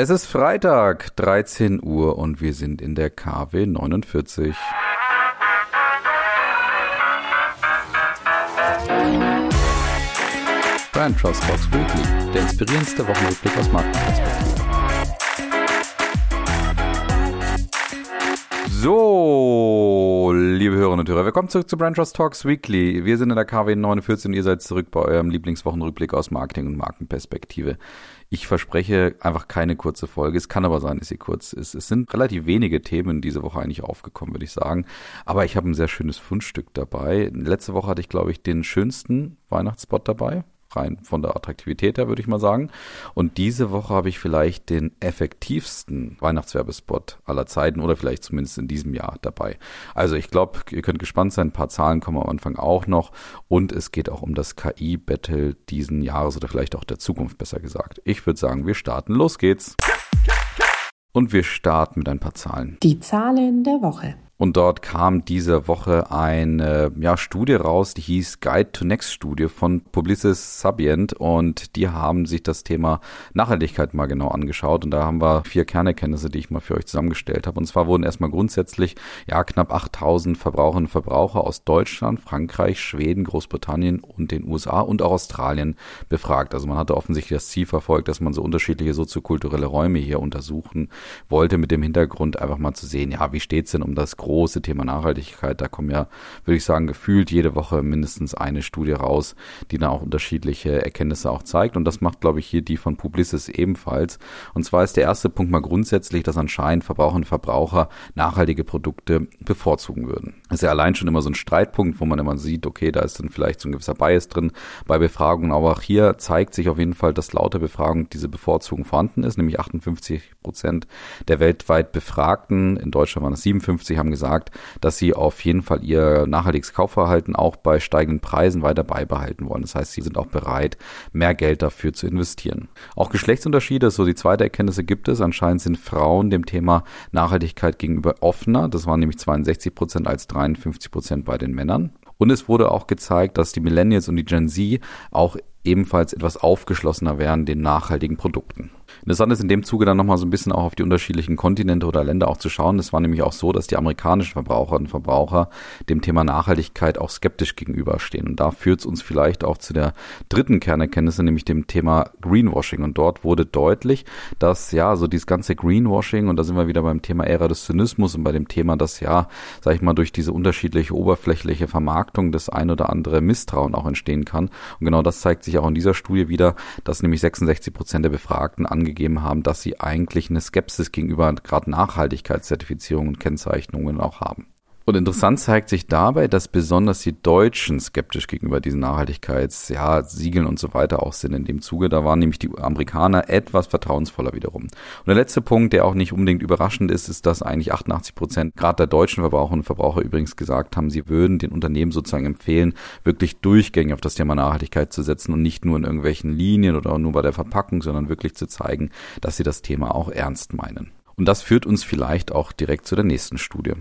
Es ist Freitag, 13 Uhr und wir sind in der KW 49. Brand Trust Box Weekly, der inspirierendste Wochenrückblick aus Markenperspektive. So, liebe Hörerinnen und Hörer, willkommen zurück zu Brand Trust Talks Weekly. Wir sind in der KW 49 und ihr seid zurück bei eurem Lieblingswochenrückblick aus Marketing und Markenperspektive. Ich verspreche einfach keine kurze Folge. Es kann aber sein, dass sie kurz ist. Es sind relativ wenige Themen diese Woche eigentlich aufgekommen, würde ich sagen. Aber ich habe ein sehr schönes Fundstück dabei. Letzte Woche hatte ich, glaube ich, den schönsten Weihnachtsspot dabei rein von der Attraktivität her, würde ich mal sagen. Und diese Woche habe ich vielleicht den effektivsten Weihnachtswerbespot aller Zeiten oder vielleicht zumindest in diesem Jahr dabei. Also ich glaube, ihr könnt gespannt sein. Ein paar Zahlen kommen am Anfang auch noch. Und es geht auch um das KI-Battle diesen Jahres oder vielleicht auch der Zukunft, besser gesagt. Ich würde sagen, wir starten. Los geht's. Und wir starten mit ein paar Zahlen. Die Zahlen der Woche. Und dort kam diese Woche eine ja, Studie raus, die hieß Guide to Next Studie von Publicis Sabient und die haben sich das Thema Nachhaltigkeit mal genau angeschaut und da haben wir vier Kernerkenntnisse, die ich mal für euch zusammengestellt habe. Und zwar wurden erstmal grundsätzlich ja knapp 8000 Verbraucherinnen und Verbraucher aus Deutschland, Frankreich, Schweden, Großbritannien und den USA und auch Australien befragt. Also man hatte offensichtlich das Ziel verfolgt, dass man so unterschiedliche soziokulturelle Räume hier untersuchen wollte mit dem Hintergrund einfach mal zu sehen, ja, wie steht's denn um das große Thema Nachhaltigkeit. Da kommen ja, würde ich sagen, gefühlt jede Woche mindestens eine Studie raus, die dann auch unterschiedliche Erkenntnisse auch zeigt. Und das macht, glaube ich, hier die von Publicis ebenfalls. Und zwar ist der erste Punkt mal grundsätzlich, dass anscheinend Verbraucherinnen und Verbraucher nachhaltige Produkte bevorzugen würden. Das ist ja allein schon immer so ein Streitpunkt, wo man immer sieht, okay, da ist dann vielleicht so ein gewisser Bias drin bei Befragungen. Aber auch hier zeigt sich auf jeden Fall, dass laut der Befragung diese Bevorzugung vorhanden ist, nämlich 58 Prozent der weltweit Befragten, in Deutschland waren es 57, haben gesagt, gesagt, dass sie auf jeden Fall ihr nachhaltiges Kaufverhalten auch bei steigenden Preisen weiter beibehalten wollen. Das heißt, sie sind auch bereit, mehr Geld dafür zu investieren. Auch Geschlechtsunterschiede, so die zweite Erkenntnis gibt es. Anscheinend sind Frauen dem Thema Nachhaltigkeit gegenüber offener. Das waren nämlich 62 Prozent als 53 Prozent bei den Männern. Und es wurde auch gezeigt, dass die Millennials und die Gen Z auch ebenfalls etwas aufgeschlossener wären den nachhaltigen Produkten. Interessant ist in dem Zuge dann nochmal so ein bisschen auch auf die unterschiedlichen Kontinente oder Länder auch zu schauen. Es war nämlich auch so, dass die amerikanischen Verbraucherinnen und Verbraucher dem Thema Nachhaltigkeit auch skeptisch gegenüberstehen. Und da führt es uns vielleicht auch zu der dritten Kernerkenntnis, nämlich dem Thema Greenwashing. Und dort wurde deutlich, dass ja, so dieses ganze Greenwashing, und da sind wir wieder beim Thema Ära des Zynismus und bei dem Thema, dass ja, sag ich mal, durch diese unterschiedliche oberflächliche Vermarktung das ein oder andere Misstrauen auch entstehen kann. Und genau das zeigt sich auch in dieser Studie wieder, dass nämlich 66 Prozent der Befragten angegeben haben, dass sie eigentlich eine Skepsis gegenüber gerade Nachhaltigkeitszertifizierungen und Kennzeichnungen auch haben. Und interessant zeigt sich dabei, dass besonders die Deutschen skeptisch gegenüber diesen Nachhaltigkeits, ja, und so weiter auch sind in dem Zuge. Da waren nämlich die Amerikaner etwas vertrauensvoller wiederum. Und der letzte Punkt, der auch nicht unbedingt überraschend ist, ist, dass eigentlich 88 Prozent gerade der deutschen Verbraucherinnen und Verbraucher übrigens gesagt haben, sie würden den Unternehmen sozusagen empfehlen, wirklich durchgängig auf das Thema Nachhaltigkeit zu setzen und nicht nur in irgendwelchen Linien oder nur bei der Verpackung, sondern wirklich zu zeigen, dass sie das Thema auch ernst meinen. Und das führt uns vielleicht auch direkt zu der nächsten Studie.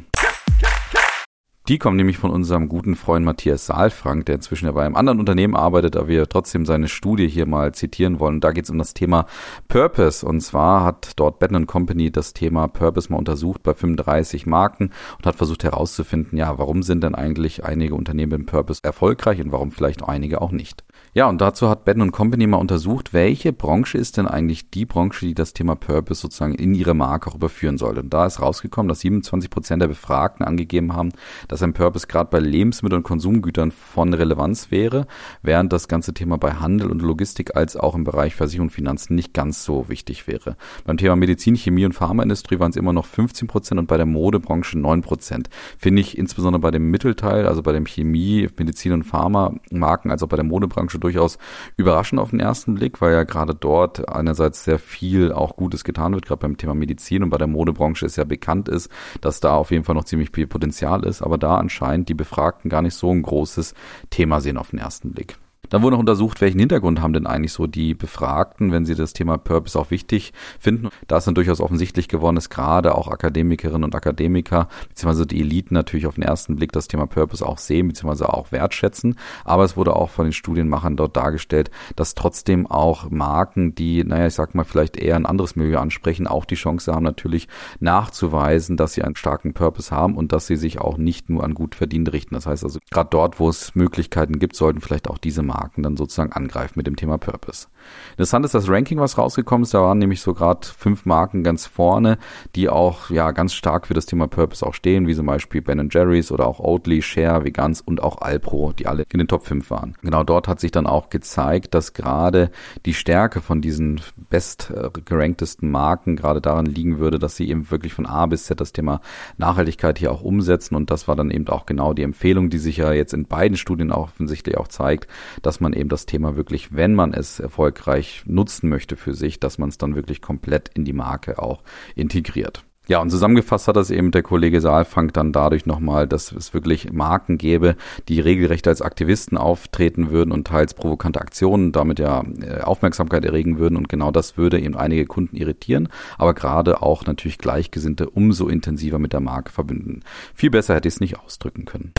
Die kommen nämlich von unserem guten Freund Matthias Saalfrank, der inzwischen ja bei einem anderen Unternehmen arbeitet, aber wir trotzdem seine Studie hier mal zitieren wollen. Da geht es um das Thema Purpose. Und zwar hat dort Batten Company das Thema Purpose mal untersucht bei 35 Marken und hat versucht herauszufinden, ja, warum sind denn eigentlich einige Unternehmen im Purpose erfolgreich und warum vielleicht einige auch nicht. Ja, und dazu hat Batten Company mal untersucht, welche Branche ist denn eigentlich die Branche, die das Thema Purpose sozusagen in ihre Marke auch überführen sollte. Und da ist rausgekommen, dass 27 Prozent der Befragten angegeben haben, dass ein Purpose gerade bei Lebensmittel- und Konsumgütern von Relevanz wäre, während das ganze Thema bei Handel und Logistik als auch im Bereich Versicherung und Finanzen nicht ganz so wichtig wäre. Beim Thema Medizin, Chemie und Pharmaindustrie waren es immer noch 15 Prozent und bei der Modebranche 9 Prozent. Finde ich insbesondere bei dem Mittelteil, also bei dem Chemie, Medizin und Pharma-Marken, also bei der Modebranche durchaus überraschend auf den ersten Blick, weil ja gerade dort einerseits sehr viel auch Gutes getan wird, gerade beim Thema Medizin und bei der Modebranche ist ja bekannt ist, dass da auf jeden Fall noch ziemlich viel Potenzial ist, aber da anscheinend die Befragten gar nicht so ein großes Thema sehen auf den ersten Blick. Dann wurde noch untersucht, welchen Hintergrund haben denn eigentlich so die Befragten, wenn sie das Thema Purpose auch wichtig finden. Da ist dann durchaus offensichtlich geworden, dass gerade auch Akademikerinnen und Akademiker, beziehungsweise die Eliten natürlich auf den ersten Blick das Thema Purpose auch sehen, beziehungsweise auch wertschätzen. Aber es wurde auch von den Studienmachern dort dargestellt, dass trotzdem auch Marken, die, naja, ich sag mal, vielleicht eher ein anderes Milieu ansprechen, auch die Chance haben, natürlich nachzuweisen, dass sie einen starken Purpose haben und dass sie sich auch nicht nur an gut verdient richten. Das heißt also, gerade dort, wo es Möglichkeiten gibt, sollten vielleicht auch diese Marken Marken dann sozusagen angreifen mit dem Thema Purpose. Interessant ist das Ranking, was rausgekommen ist. Da waren nämlich so gerade fünf Marken ganz vorne, die auch ja ganz stark für das Thema Purpose auch stehen, wie zum Beispiel Ben Jerry's oder auch Oatly, Share, Vegans und auch Alpro, die alle in den Top 5 waren. Genau dort hat sich dann auch gezeigt, dass gerade die Stärke von diesen best geranktesten Marken gerade daran liegen würde, dass sie eben wirklich von A bis Z das Thema Nachhaltigkeit hier auch umsetzen und das war dann eben auch genau die Empfehlung, die sich ja jetzt in beiden Studien auch offensichtlich auch zeigt, dass man eben das Thema wirklich, wenn man es erfolgreich nutzen möchte für sich, dass man es dann wirklich komplett in die Marke auch integriert. Ja, und zusammengefasst hat das eben der Kollege Saalfang dann dadurch nochmal, dass es wirklich Marken gäbe, die regelrecht als Aktivisten auftreten würden und teils provokante Aktionen damit ja äh, Aufmerksamkeit erregen würden. Und genau das würde eben einige Kunden irritieren, aber gerade auch natürlich Gleichgesinnte umso intensiver mit der Marke verbünden. Viel besser hätte ich es nicht ausdrücken können.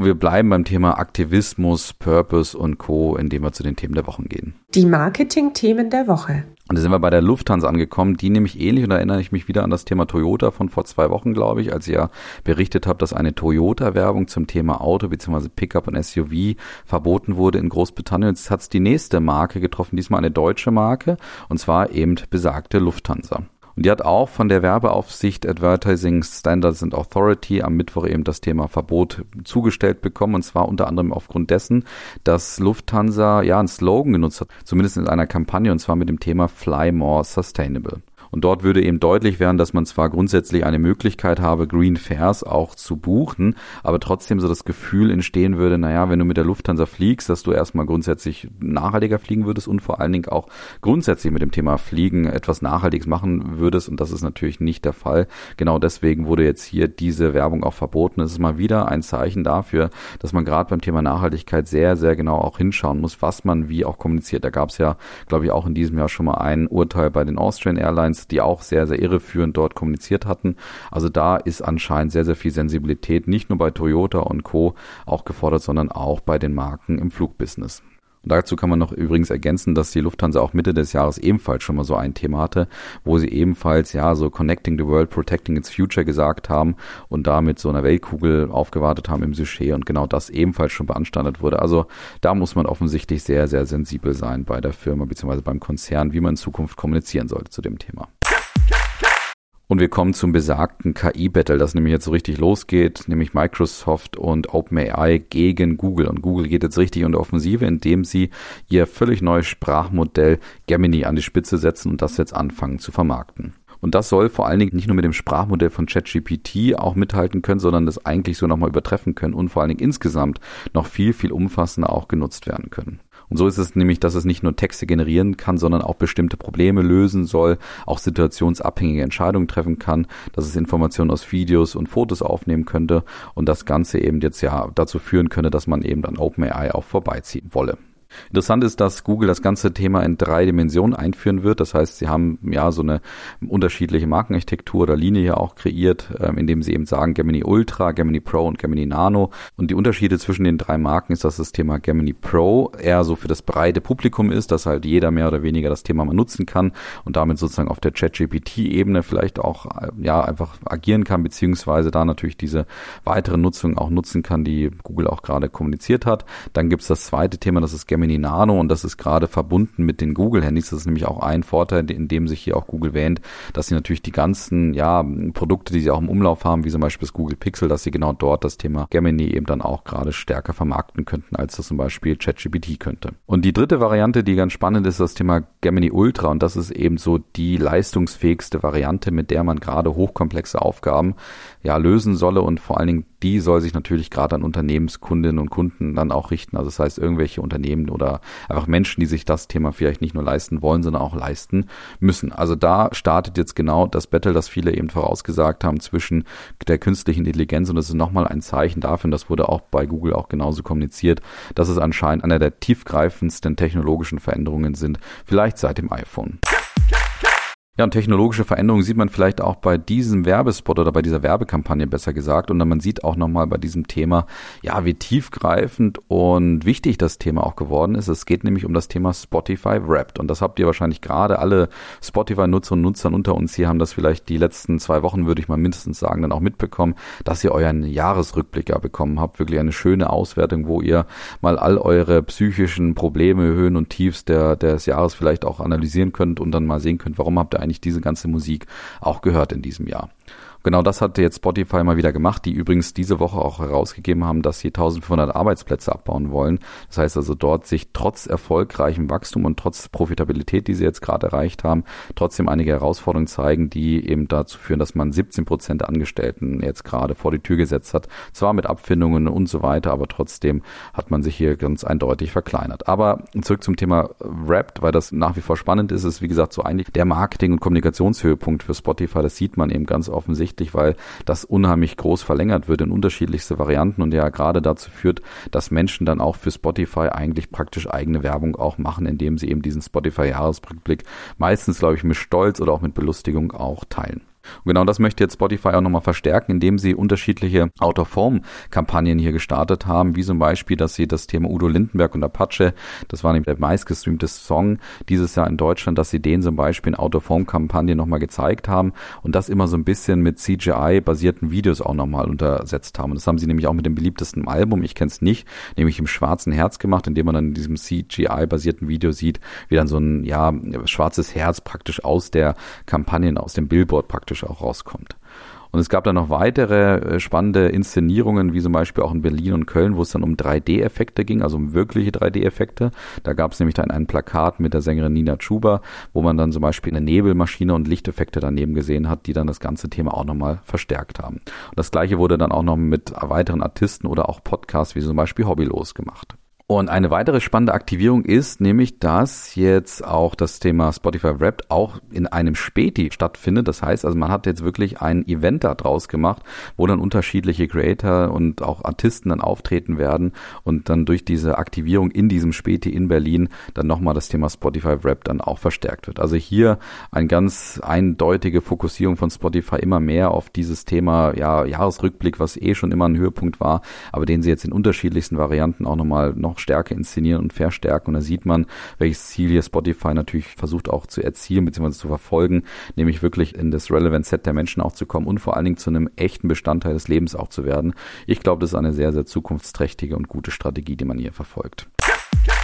Und wir bleiben beim Thema Aktivismus, Purpose und Co., indem wir zu den Themen der Wochen gehen. Die Marketing-Themen der Woche. Und da sind wir bei der Lufthansa angekommen, die nämlich ähnlich, und da erinnere ich mich wieder an das Thema Toyota von vor zwei Wochen, glaube ich, als ihr ja berichtet habt, dass eine Toyota-Werbung zum Thema Auto bzw. Pickup und SUV verboten wurde in Großbritannien. Jetzt hat es die nächste Marke getroffen, diesmal eine deutsche Marke, und zwar eben besagte Lufthansa. Und die hat auch von der Werbeaufsicht Advertising Standards and Authority am Mittwoch eben das Thema Verbot zugestellt bekommen. Und zwar unter anderem aufgrund dessen, dass Lufthansa ja einen Slogan genutzt hat, zumindest in einer Kampagne, und zwar mit dem Thema Fly More Sustainable. Und dort würde eben deutlich werden, dass man zwar grundsätzlich eine Möglichkeit habe, Green Fares auch zu buchen, aber trotzdem so das Gefühl entstehen würde, naja, wenn du mit der Lufthansa fliegst, dass du erstmal grundsätzlich nachhaltiger fliegen würdest und vor allen Dingen auch grundsätzlich mit dem Thema Fliegen etwas Nachhaltiges machen würdest. Und das ist natürlich nicht der Fall. Genau deswegen wurde jetzt hier diese Werbung auch verboten. Es ist mal wieder ein Zeichen dafür, dass man gerade beim Thema Nachhaltigkeit sehr, sehr genau auch hinschauen muss, was man wie auch kommuniziert. Da gab es ja, glaube ich, auch in diesem Jahr schon mal ein Urteil bei den Austrian Airlines, die auch sehr, sehr irreführend dort kommuniziert hatten. Also da ist anscheinend sehr, sehr viel Sensibilität, nicht nur bei Toyota und Co. auch gefordert, sondern auch bei den Marken im Flugbusiness. Und dazu kann man noch übrigens ergänzen, dass die Lufthansa auch Mitte des Jahres ebenfalls schon mal so ein Thema hatte, wo sie ebenfalls ja so Connecting the World, Protecting its Future gesagt haben und damit so einer Weltkugel aufgewartet haben im Sujet und genau das ebenfalls schon beanstandet wurde. Also da muss man offensichtlich sehr, sehr sensibel sein bei der Firma bzw. beim Konzern, wie man in Zukunft kommunizieren sollte zu dem Thema. Und wir kommen zum besagten KI-Battle, das nämlich jetzt so richtig losgeht, nämlich Microsoft und OpenAI gegen Google. Und Google geht jetzt richtig in die Offensive, indem sie ihr völlig neues Sprachmodell Gemini an die Spitze setzen und das jetzt anfangen zu vermarkten. Und das soll vor allen Dingen nicht nur mit dem Sprachmodell von ChatGPT auch mithalten können, sondern das eigentlich so nochmal übertreffen können und vor allen Dingen insgesamt noch viel, viel umfassender auch genutzt werden können. Und so ist es nämlich, dass es nicht nur Texte generieren kann, sondern auch bestimmte Probleme lösen soll, auch situationsabhängige Entscheidungen treffen kann, dass es Informationen aus Videos und Fotos aufnehmen könnte und das Ganze eben jetzt ja dazu führen könnte, dass man eben an OpenAI auch vorbeiziehen wolle. Interessant ist, dass Google das ganze Thema in drei Dimensionen einführen wird. Das heißt, sie haben ja so eine unterschiedliche Markenarchitektur oder Linie hier auch kreiert, ähm, indem sie eben sagen Gemini Ultra, Gemini Pro und Gemini Nano. Und die Unterschiede zwischen den drei Marken ist, dass das Thema Gemini Pro eher so für das breite Publikum ist, dass halt jeder mehr oder weniger das Thema mal nutzen kann und damit sozusagen auf der ChatGPT-Ebene vielleicht auch äh, ja einfach agieren kann, beziehungsweise da natürlich diese weitere Nutzung auch nutzen kann, die Google auch gerade kommuniziert hat. Dann gibt es das zweite Thema, das ist Gemini Gemini Nano und das ist gerade verbunden mit den Google-Handys. Das ist nämlich auch ein Vorteil, in dem sich hier auch Google wähnt, dass sie natürlich die ganzen ja, Produkte, die sie auch im Umlauf haben, wie zum Beispiel das Google Pixel, dass sie genau dort das Thema Gemini eben dann auch gerade stärker vermarkten könnten, als das zum Beispiel ChatGPT könnte. Und die dritte Variante, die ganz spannend ist, das Thema Gemini Ultra und das ist eben so die leistungsfähigste Variante, mit der man gerade hochkomplexe Aufgaben ja lösen solle und vor allen Dingen die soll sich natürlich gerade an Unternehmenskundinnen und Kunden dann auch richten. Also das heißt, irgendwelche Unternehmen oder einfach Menschen, die sich das Thema vielleicht nicht nur leisten wollen, sondern auch leisten müssen. Also da startet jetzt genau das Battle, das viele eben vorausgesagt haben zwischen der künstlichen Intelligenz und das ist nochmal ein Zeichen dafür, und das wurde auch bei Google auch genauso kommuniziert, dass es anscheinend einer der tiefgreifendsten technologischen Veränderungen sind, vielleicht seit dem iPhone. Ja, und technologische Veränderungen sieht man vielleicht auch bei diesem Werbespot oder bei dieser Werbekampagne besser gesagt. Und dann man sieht auch nochmal bei diesem Thema, ja, wie tiefgreifend und wichtig das Thema auch geworden ist. Es geht nämlich um das Thema Spotify Wrapped. Und das habt ihr wahrscheinlich gerade alle Spotify-Nutzer und Nutzern unter uns hier haben das vielleicht die letzten zwei Wochen, würde ich mal mindestens sagen, dann auch mitbekommen, dass ihr euren Jahresrückblick ja bekommen habt. Wirklich eine schöne Auswertung, wo ihr mal all eure psychischen Probleme, Höhen und Tiefs der, des Jahres vielleicht auch analysieren könnt und dann mal sehen könnt, warum habt ihr eigentlich diese ganze Musik auch gehört in diesem Jahr. Genau das hat jetzt Spotify mal wieder gemacht, die übrigens diese Woche auch herausgegeben haben, dass sie 1500 Arbeitsplätze abbauen wollen. Das heißt also dort sich trotz erfolgreichem Wachstum und trotz Profitabilität, die sie jetzt gerade erreicht haben, trotzdem einige Herausforderungen zeigen, die eben dazu führen, dass man 17 Prozent Angestellten jetzt gerade vor die Tür gesetzt hat. Zwar mit Abfindungen und so weiter, aber trotzdem hat man sich hier ganz eindeutig verkleinert. Aber zurück zum Thema Wrapped, weil das nach wie vor spannend ist, ist wie gesagt so eigentlich der Marketing- und Kommunikationshöhepunkt für Spotify. Das sieht man eben ganz offensichtlich offensichtlich, weil das unheimlich groß verlängert wird in unterschiedlichste Varianten und ja gerade dazu führt, dass Menschen dann auch für Spotify eigentlich praktisch eigene Werbung auch machen, indem sie eben diesen Spotify-Jahresrückblick meistens, glaube ich, mit Stolz oder auch mit Belustigung auch teilen. Und genau das möchte jetzt Spotify auch nochmal verstärken, indem sie unterschiedliche Out-of-Home-Kampagnen hier gestartet haben, wie zum Beispiel, dass sie das Thema Udo Lindenberg und Apache, das war nämlich der meistgestreamte Song dieses Jahr in Deutschland, dass sie den zum Beispiel in Out-of-Home-Kampagnen nochmal gezeigt haben und das immer so ein bisschen mit CGI-basierten Videos auch nochmal untersetzt haben. Und das haben sie nämlich auch mit dem beliebtesten Album, ich kenne es nicht, nämlich im Schwarzen Herz gemacht, indem man dann in diesem CGI-basierten Video sieht, wie dann so ein, ja, schwarzes Herz praktisch aus der Kampagnen, aus dem Billboard praktisch praktisch auch rauskommt. Und es gab dann noch weitere äh, spannende Inszenierungen, wie zum Beispiel auch in Berlin und Köln, wo es dann um 3D-Effekte ging, also um wirkliche 3D-Effekte. Da gab es nämlich dann ein Plakat mit der Sängerin Nina Chuba, wo man dann zum Beispiel eine Nebelmaschine und Lichteffekte daneben gesehen hat, die dann das ganze Thema auch nochmal verstärkt haben. Und das gleiche wurde dann auch noch mit weiteren Artisten oder auch Podcasts wie zum Beispiel Hobbylos gemacht. Und eine weitere spannende Aktivierung ist nämlich, dass jetzt auch das Thema Spotify Wrapped auch in einem Späti stattfindet. Das heißt also, man hat jetzt wirklich ein Event da draus gemacht, wo dann unterschiedliche Creator und auch Artisten dann auftreten werden und dann durch diese Aktivierung in diesem Späti in Berlin dann nochmal das Thema Spotify Wrapped dann auch verstärkt wird. Also hier eine ganz eindeutige Fokussierung von Spotify immer mehr auf dieses Thema ja, Jahresrückblick, was eh schon immer ein Höhepunkt war, aber den sie jetzt in unterschiedlichsten Varianten auch nochmal noch stärker inszenieren und verstärken. Und da sieht man, welches Ziel hier Spotify natürlich versucht auch zu erzielen bzw. zu verfolgen, nämlich wirklich in das Relevant Set der Menschen auch zu kommen und vor allen Dingen zu einem echten Bestandteil des Lebens auch zu werden. Ich glaube, das ist eine sehr, sehr zukunftsträchtige und gute Strategie, die man hier verfolgt. Ja,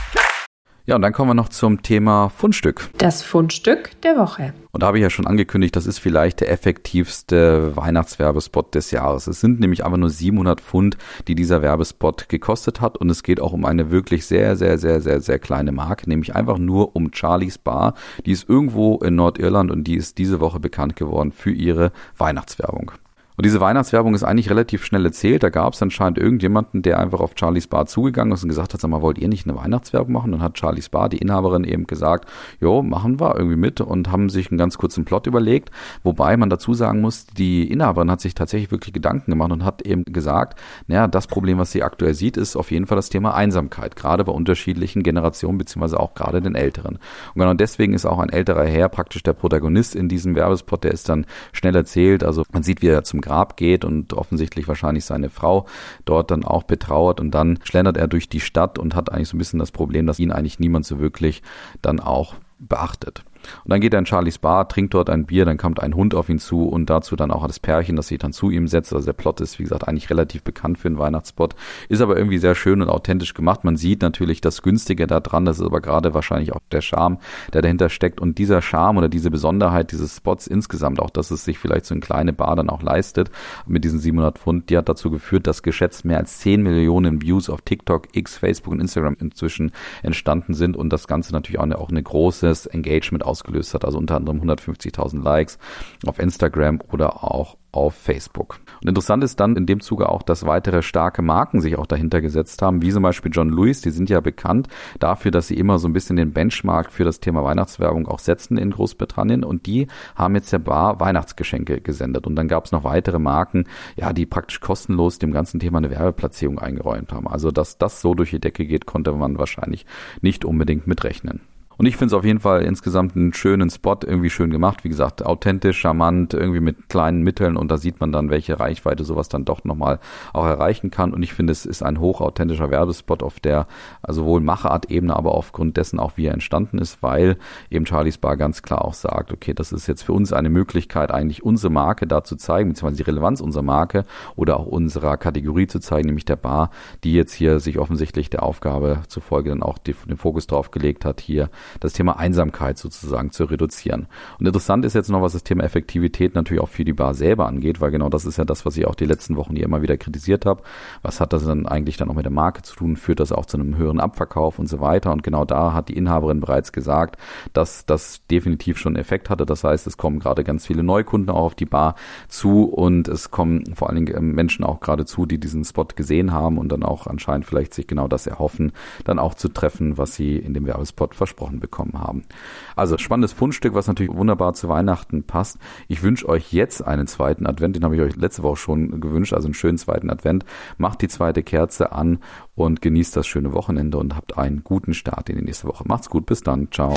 und dann kommen wir noch zum Thema Fundstück. Das Fundstück der Woche. Und da habe ich ja schon angekündigt, das ist vielleicht der effektivste Weihnachtswerbespot des Jahres. Es sind nämlich einfach nur 700 Pfund, die dieser Werbespot gekostet hat. Und es geht auch um eine wirklich sehr, sehr, sehr, sehr, sehr kleine Marke, nämlich einfach nur um Charlie's Bar. Die ist irgendwo in Nordirland und die ist diese Woche bekannt geworden für ihre Weihnachtswerbung. Und diese Weihnachtswerbung ist eigentlich relativ schnell erzählt. Da gab es anscheinend irgendjemanden, der einfach auf Charlies Bar zugegangen ist und gesagt hat, sag mal, wollt ihr nicht eine Weihnachtswerbung machen? Und dann hat Charlies Bar, die Inhaberin, eben gesagt, jo, machen wir irgendwie mit und haben sich einen ganz kurzen Plot überlegt. Wobei man dazu sagen muss, die Inhaberin hat sich tatsächlich wirklich Gedanken gemacht und hat eben gesagt, naja, das Problem, was sie aktuell sieht, ist auf jeden Fall das Thema Einsamkeit, gerade bei unterschiedlichen Generationen, beziehungsweise auch gerade den Älteren. Und genau deswegen ist auch ein älterer Herr praktisch der Protagonist in diesem Werbespot, der ist dann schnell erzählt. Also man sieht, wie er zum Grab geht und offensichtlich wahrscheinlich seine Frau dort dann auch betrauert und dann schlendert er durch die Stadt und hat eigentlich so ein bisschen das Problem, dass ihn eigentlich niemand so wirklich dann auch beachtet. Und dann geht er in Charlies Bar, trinkt dort ein Bier, dann kommt ein Hund auf ihn zu und dazu dann auch das Pärchen, das sich dann zu ihm setzt. Also der Plot ist, wie gesagt, eigentlich relativ bekannt für einen Weihnachtsspot, ist aber irgendwie sehr schön und authentisch gemacht. Man sieht natürlich das Günstige da dran, das ist aber gerade wahrscheinlich auch der Charme, der dahinter steckt. Und dieser Charme oder diese Besonderheit dieses Spots insgesamt, auch dass es sich vielleicht so eine kleine Bar dann auch leistet, mit diesen 700 Pfund, die hat dazu geführt, dass geschätzt mehr als 10 Millionen Views auf TikTok, X, Facebook und Instagram inzwischen entstanden sind und das Ganze natürlich auch eine, auch eine großes Engagement aus ausgelöst hat. Also unter anderem 150.000 Likes auf Instagram oder auch auf Facebook. Und interessant ist dann in dem Zuge auch, dass weitere starke Marken sich auch dahinter gesetzt haben, wie zum Beispiel John Lewis, die sind ja bekannt dafür, dass sie immer so ein bisschen den Benchmark für das Thema Weihnachtswerbung auch setzen in Großbritannien und die haben jetzt der Bar Weihnachtsgeschenke gesendet. Und dann gab es noch weitere Marken, ja, die praktisch kostenlos dem ganzen Thema eine Werbeplatzierung eingeräumt haben. Also dass das so durch die Decke geht, konnte man wahrscheinlich nicht unbedingt mitrechnen. Und ich finde es auf jeden Fall insgesamt einen schönen Spot, irgendwie schön gemacht. Wie gesagt, authentisch, charmant, irgendwie mit kleinen Mitteln und da sieht man dann, welche Reichweite sowas dann doch nochmal auch erreichen kann. Und ich finde, es ist ein hochauthentischer Werbespot auf der also sowohl Machart-Ebene, aber aufgrund dessen auch, wie er entstanden ist, weil eben Charlie's Bar ganz klar auch sagt, okay, das ist jetzt für uns eine Möglichkeit, eigentlich unsere Marke da zu zeigen, beziehungsweise die Relevanz unserer Marke oder auch unserer Kategorie zu zeigen, nämlich der Bar, die jetzt hier sich offensichtlich der Aufgabe zufolge dann auch den Fokus drauf gelegt hat, hier das Thema Einsamkeit sozusagen zu reduzieren. Und interessant ist jetzt noch, was das Thema Effektivität natürlich auch für die Bar selber angeht, weil genau das ist ja das, was ich auch die letzten Wochen hier immer wieder kritisiert habe. Was hat das dann eigentlich dann auch mit der Marke zu tun? Führt das auch zu einem höheren Abverkauf und so weiter? Und genau da hat die Inhaberin bereits gesagt, dass das definitiv schon Effekt hatte. Das heißt, es kommen gerade ganz viele Neukunden auch auf die Bar zu und es kommen vor allen Dingen ähm, Menschen auch gerade zu, die diesen Spot gesehen haben und dann auch anscheinend vielleicht sich genau das erhoffen, dann auch zu treffen, was sie in dem Werbespot versprochen bekommen haben. Also spannendes Fundstück, was natürlich wunderbar zu Weihnachten passt. Ich wünsche euch jetzt einen zweiten Advent, den habe ich euch letzte Woche schon gewünscht, also einen schönen zweiten Advent. Macht die zweite Kerze an und genießt das schöne Wochenende und habt einen guten Start in die nächste Woche. Macht's gut, bis dann, ciao.